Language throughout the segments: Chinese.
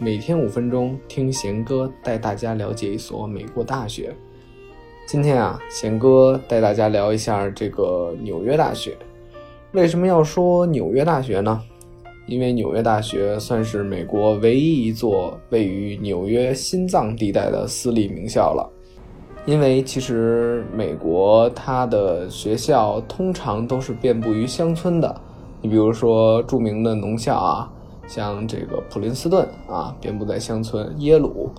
每天五分钟听贤哥带大家了解一所美国大学。今天啊，贤哥带大家聊一下这个纽约大学。为什么要说纽约大学呢？因为纽约大学算是美国唯一一座位于纽约心脏地带的私立名校了。因为其实美国它的学校通常都是遍布于乡村的，你比如说著名的农校啊。像这个普林斯顿啊，遍布在乡村；耶鲁，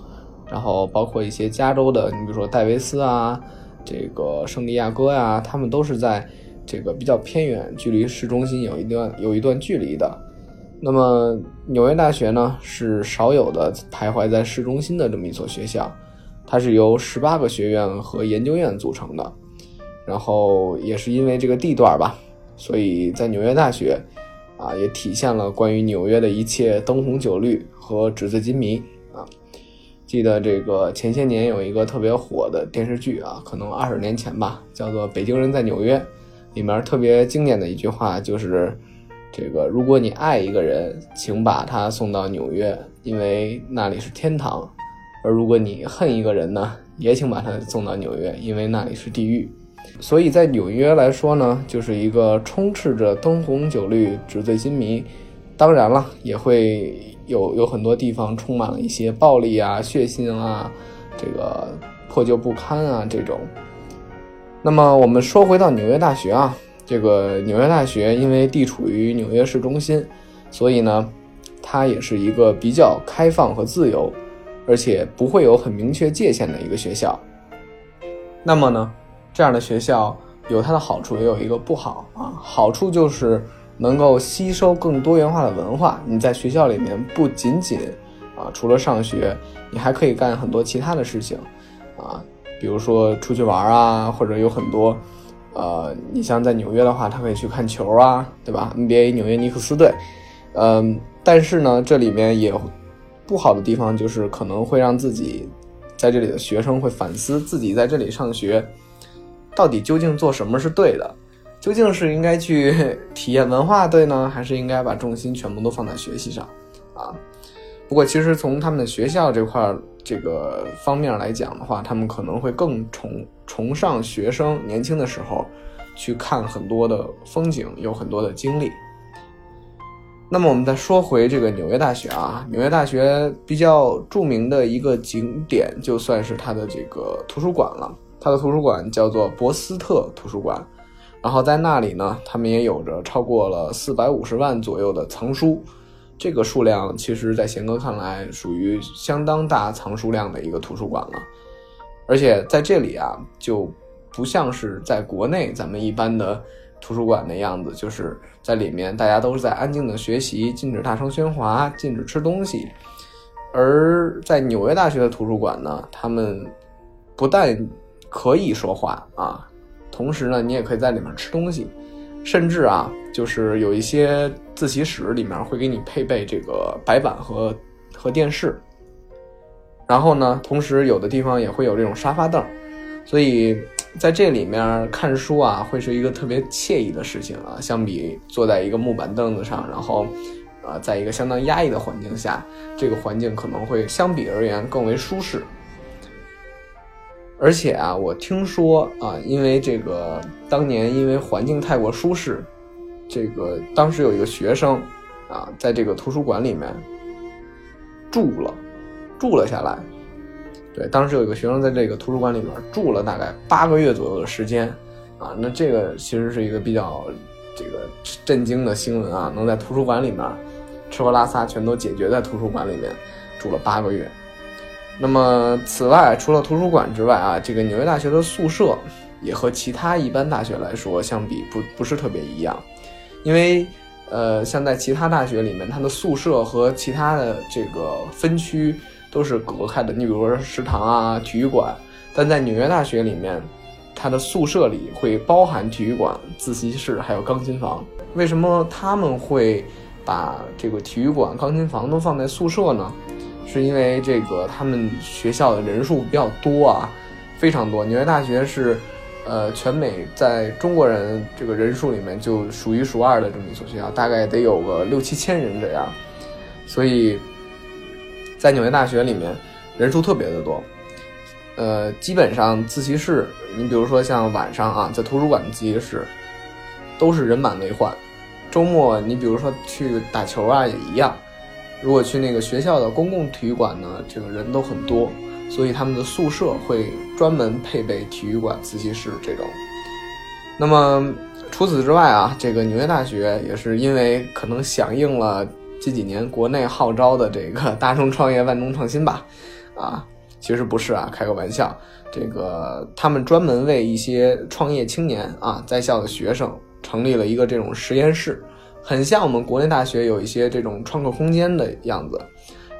然后包括一些加州的，你比如说戴维斯啊，这个圣地亚哥呀，他们都是在这个比较偏远，距离市中心有一段有一段距离的。那么纽约大学呢，是少有的徘徊在市中心的这么一所学校，它是由十八个学院和研究院组成的。然后也是因为这个地段吧，所以在纽约大学。啊，也体现了关于纽约的一切灯红酒绿和纸醉金迷啊！记得这个前些年有一个特别火的电视剧啊，可能二十年前吧，叫做《北京人在纽约》，里面特别经典的一句话就是：“这个如果你爱一个人，请把他送到纽约，因为那里是天堂；而如果你恨一个人呢，也请把他送到纽约，因为那里是地狱。”所以在纽约来说呢，就是一个充斥着灯红酒绿、纸醉金迷，当然了，也会有有很多地方充满了一些暴力啊、血腥啊、这个破旧不堪啊这种。那么我们说回到纽约大学啊，这个纽约大学因为地处于纽约市中心，所以呢，它也是一个比较开放和自由，而且不会有很明确界限的一个学校。那么呢？这样的学校有它的好处，也有一个不好啊。好处就是能够吸收更多元化的文化。你在学校里面不仅仅啊，除了上学，你还可以干很多其他的事情啊，比如说出去玩啊，或者有很多，呃，你像在纽约的话，他可以去看球啊，对吧？NBA 纽约尼克斯队，嗯，但是呢，这里面也不好的地方就是可能会让自己在这里的学生会反思自己在这里上学。到底究竟做什么是对的？究竟是应该去 体验文化对呢，还是应该把重心全部都放在学习上？啊，不过其实从他们的学校这块这个方面来讲的话，他们可能会更崇崇尚学生年轻的时候去看很多的风景，有很多的经历。那么我们再说回这个纽约大学啊，纽约大学比较著名的一个景点，就算是它的这个图书馆了。它的图书馆叫做博斯特图书馆，然后在那里呢，他们也有着超过了四百五十万左右的藏书，这个数量其实，在贤哥看来，属于相当大藏书量的一个图书馆了。而且在这里啊，就不像是在国内咱们一般的图书馆的样子，就是在里面大家都是在安静的学习，禁止大声喧哗，禁止吃东西。而在纽约大学的图书馆呢，他们不但可以说话啊，同时呢，你也可以在里面吃东西，甚至啊，就是有一些自习室里面会给你配备这个白板和和电视，然后呢，同时有的地方也会有这种沙发凳，所以在这里面看书啊，会是一个特别惬意的事情啊，相比坐在一个木板凳子上，然后，呃，在一个相当压抑的环境下，这个环境可能会相比而言更为舒适。而且啊，我听说啊，因为这个当年因为环境太过舒适，这个当时有一个学生啊，在这个图书馆里面住了，住了下来。对，当时有一个学生在这个图书馆里面住了大概八个月左右的时间啊，那这个其实是一个比较这个震惊的新闻啊，能在图书馆里面吃喝拉撒全都解决在图书馆里面住了八个月。那么，此外，除了图书馆之外啊，这个纽约大学的宿舍也和其他一般大学来说相比不不是特别一样，因为呃，像在其他大学里面，它的宿舍和其他的这个分区都是隔开的。你比如说食堂啊、体育馆，但在纽约大学里面，它的宿舍里会包含体育馆、自习室还有钢琴房。为什么他们会把这个体育馆、钢琴房都放在宿舍呢？是因为这个他们学校的人数比较多啊，非常多。纽约大学是，呃，全美在中国人这个人数里面就数一数二的这么一所学校，大概得有个六七千人这样。所以，在纽约大学里面人数特别的多，呃，基本上自习室，你比如说像晚上啊，在图书馆的自习室都是人满为患。周末你比如说去打球啊也一样，如果去那个学校的公共体育馆呢，这个人都很多，所以他们的宿舍会专门配备体育馆、自习室这种。那么除此之外啊，这个纽约大学也是因为可能响应了近几年国内号召的这个“大众创业，万众创新”吧，啊，其实不是啊，开个玩笑，这个他们专门为一些创业青年啊，在校的学生。成立了一个这种实验室，很像我们国内大学有一些这种创客空间的样子。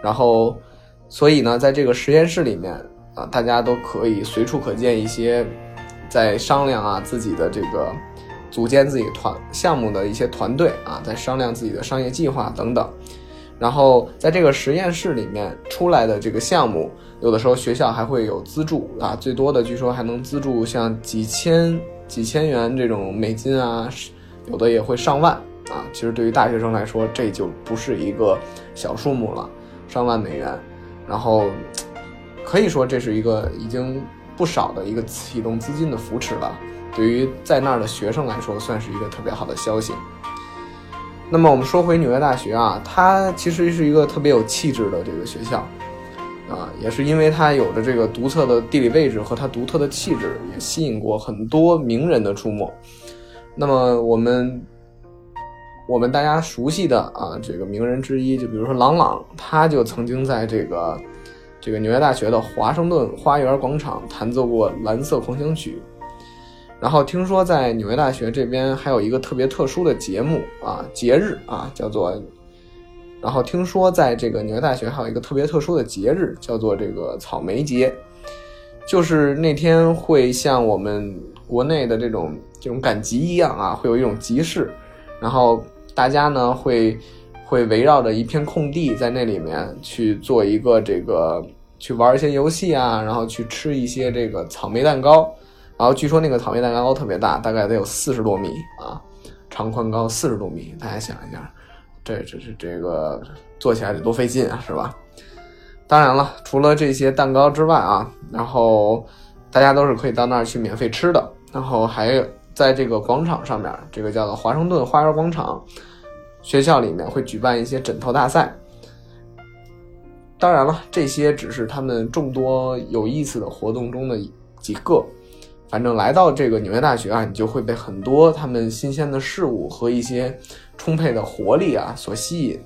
然后，所以呢，在这个实验室里面啊，大家都可以随处可见一些在商量啊自己的这个组建自己团项目的一些团队啊，在商量自己的商业计划等等。然后，在这个实验室里面出来的这个项目，有的时候学校还会有资助啊，最多的据说还能资助像几千。几千元这种美金啊，有的也会上万啊。其实对于大学生来说，这就不是一个小数目了，上万美元。然后可以说这是一个已经不少的一个启动资金的扶持了。对于在那儿的学生来说，算是一个特别好的消息。那么我们说回纽约大学啊，它其实是一个特别有气质的这个学校。啊，也是因为它有着这个独特的地理位置和它独特的气质，也吸引过很多名人的出没。那么我们我们大家熟悉的啊，这个名人之一，就比如说郎朗，他就曾经在这个这个纽约大学的华盛顿花园广场弹奏过《蓝色狂想曲》。然后听说在纽约大学这边还有一个特别特殊的节目啊，节日啊，叫做。然后听说，在这个纽约大学还有一个特别特殊的节日，叫做这个草莓节，就是那天会像我们国内的这种这种赶集一样啊，会有一种集市，然后大家呢会会围绕着一片空地，在那里面去做一个这个去玩一些游戏啊，然后去吃一些这个草莓蛋糕，然后据说那个草莓蛋糕特别大，大概得有四十多米啊，长宽高四十多米，大家想一下。这这是这个做起来得多费劲啊，是吧？当然了，除了这些蛋糕之外啊，然后大家都是可以到那儿去免费吃的。然后还在这个广场上面，这个叫做华盛顿花园广场，学校里面会举办一些枕头大赛。当然了，这些只是他们众多有意思的活动中的几个。反正来到这个纽约大学啊，你就会被很多他们新鲜的事物和一些充沛的活力啊所吸引。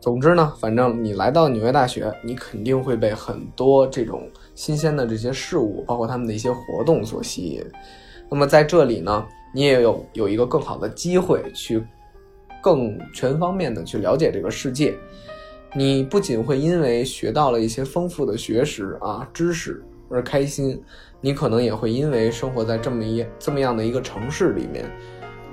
总之呢，反正你来到纽约大学，你肯定会被很多这种新鲜的这些事物，包括他们的一些活动所吸引。那么在这里呢，你也有有一个更好的机会去更全方面的去了解这个世界。你不仅会因为学到了一些丰富的学识啊知识。而开心，你可能也会因为生活在这么一这么样的一个城市里面，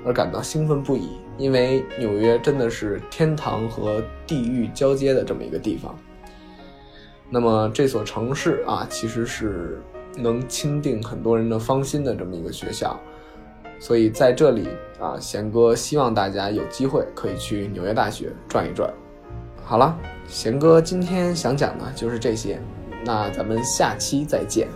而感到兴奋不已。因为纽约真的是天堂和地狱交接的这么一个地方。那么这所城市啊，其实是能钦定很多人的芳心的这么一个学校。所以在这里啊，贤哥希望大家有机会可以去纽约大学转一转。好了，贤哥今天想讲的就是这些。那咱们下期再见。